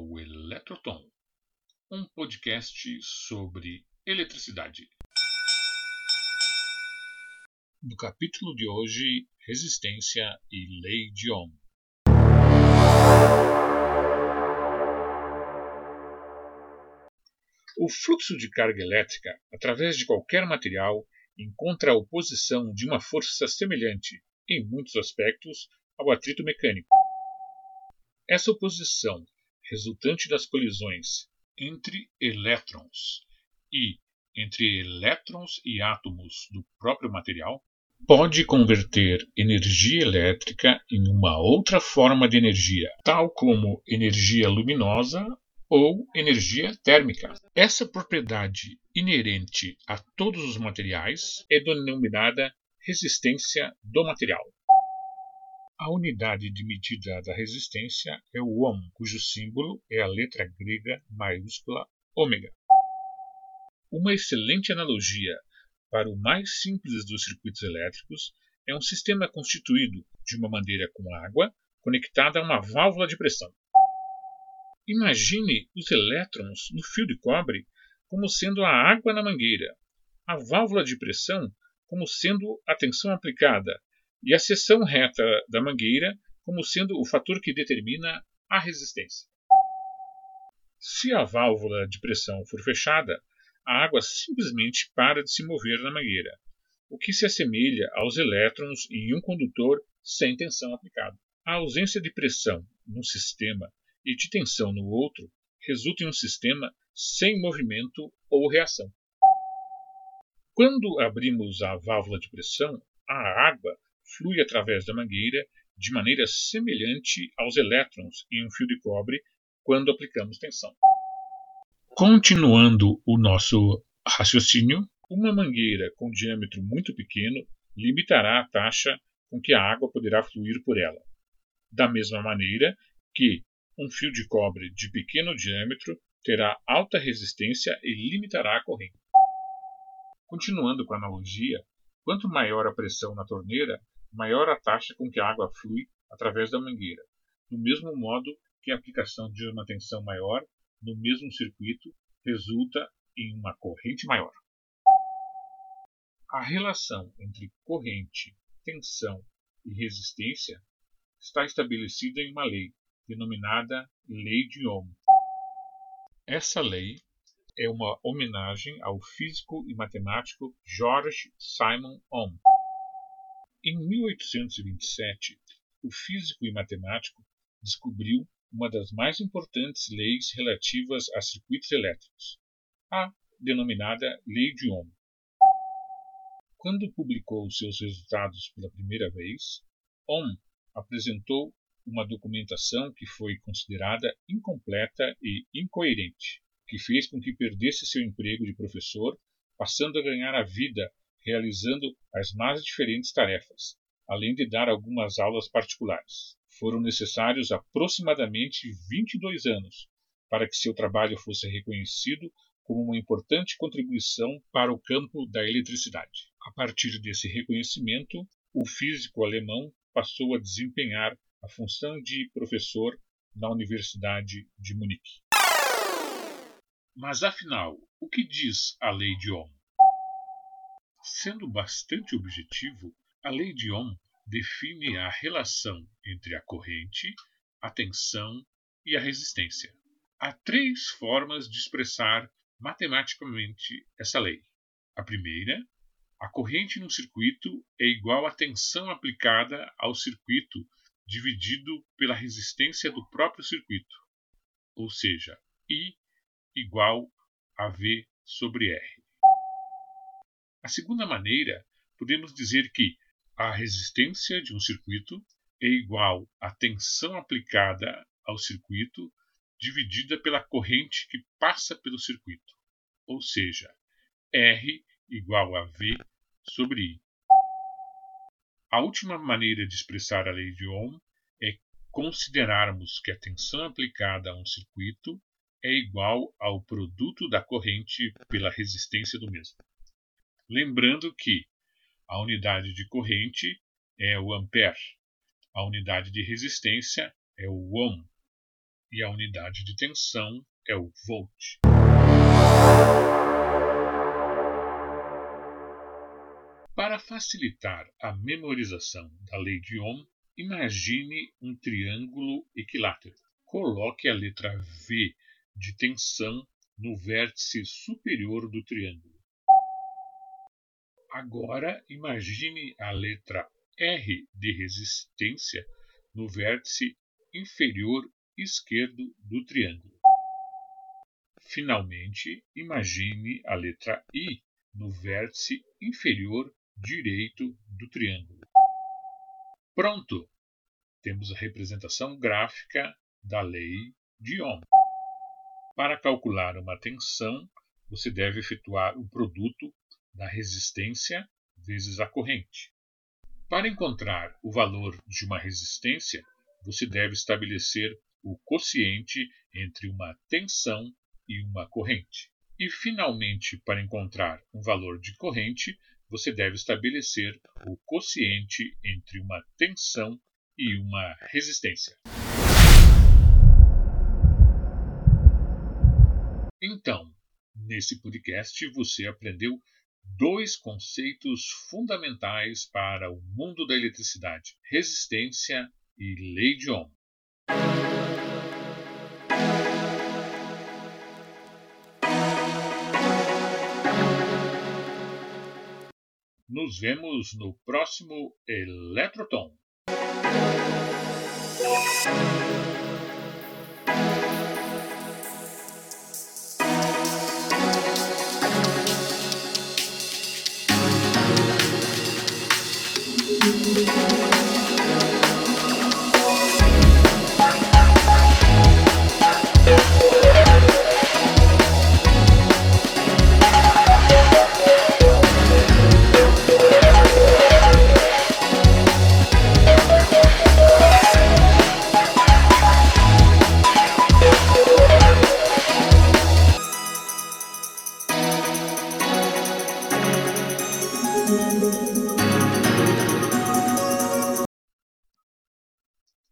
Eletrotom, um podcast sobre eletricidade. No capítulo de hoje, resistência e lei de Ohm. O fluxo de carga elétrica através de qualquer material encontra a oposição de uma força semelhante, em muitos aspectos, ao atrito mecânico. Essa oposição resultante das colisões entre elétrons e entre elétrons e átomos do próprio material pode converter energia elétrica em uma outra forma de energia, tal como energia luminosa ou energia térmica. Essa propriedade inerente a todos os materiais é denominada resistência do material. A unidade de medida da resistência é o ohm, cujo símbolo é a letra grega maiúscula ômega. Uma excelente analogia para o mais simples dos circuitos elétricos é um sistema constituído de uma mangueira com água conectada a uma válvula de pressão. Imagine os elétrons no fio de cobre como sendo a água na mangueira, a válvula de pressão como sendo a tensão aplicada e a seção reta da mangueira como sendo o fator que determina a resistência. Se a válvula de pressão for fechada, a água simplesmente para de se mover na mangueira, o que se assemelha aos elétrons em um condutor sem tensão aplicada. A ausência de pressão num sistema e de tensão no outro resulta em um sistema sem movimento ou reação. Quando abrimos a válvula de pressão, a água flui através da mangueira de maneira semelhante aos elétrons em um fio de cobre quando aplicamos tensão. Continuando o nosso raciocínio, uma mangueira com diâmetro muito pequeno limitará a taxa com que a água poderá fluir por ela. Da mesma maneira que um fio de cobre de pequeno diâmetro terá alta resistência e limitará a corrente. Continuando com a analogia, quanto maior a pressão na torneira, maior a taxa com que a água flui através da mangueira, do mesmo modo que a aplicação de uma tensão maior no mesmo circuito resulta em uma corrente maior. A relação entre corrente, tensão e resistência está estabelecida em uma lei, denominada Lei de Ohm. Essa lei é uma homenagem ao físico e matemático George Simon Ohm. Em 1827, o físico e matemático descobriu uma das mais importantes leis relativas a circuitos elétricos, a denominada Lei de Ohm. Quando publicou seus resultados pela primeira vez, Ohm apresentou uma documentação que foi considerada incompleta e incoerente, que fez com que perdesse seu emprego de professor, passando a ganhar a vida realizando as mais diferentes tarefas, além de dar algumas aulas particulares. Foram necessários aproximadamente 22 anos para que seu trabalho fosse reconhecido como uma importante contribuição para o campo da eletricidade. A partir desse reconhecimento, o físico alemão passou a desempenhar a função de professor na Universidade de Munique. Mas afinal, o que diz a lei de Ohm? Sendo bastante objetivo, a lei de Ohm define a relação entre a corrente, a tensão e a resistência. Há três formas de expressar matematicamente essa lei. A primeira, a corrente no circuito é igual à tensão aplicada ao circuito dividido pela resistência do próprio circuito, ou seja, I igual a V sobre R. A segunda maneira, podemos dizer que a resistência de um circuito é igual à tensão aplicada ao circuito dividida pela corrente que passa pelo circuito, ou seja, R igual a V sobre I. A última maneira de expressar a lei de Ohm é considerarmos que a tensão aplicada a um circuito é igual ao produto da corrente pela resistência do mesmo. Lembrando que a unidade de corrente é o ampere, a unidade de resistência é o ohm. e a unidade de tensão é o volt. Para facilitar a memorização da lei de Ohm, imagine um triângulo equilátero. Coloque a letra V de tensão no vértice superior do triângulo. Agora imagine a letra R de resistência no vértice inferior esquerdo do triângulo. Finalmente, imagine a letra I no vértice inferior direito do triângulo. Pronto! Temos a representação gráfica da lei de Ohm. Para calcular uma tensão, você deve efetuar o produto da resistência vezes a corrente. Para encontrar o valor de uma resistência, você deve estabelecer o quociente entre uma tensão e uma corrente. E, finalmente, para encontrar um valor de corrente, você deve estabelecer o quociente entre uma tensão e uma resistência. Então, nesse podcast você aprendeu dois conceitos fundamentais para o mundo da eletricidade: resistência e lei de Ohm. Nos vemos no próximo Eletroton.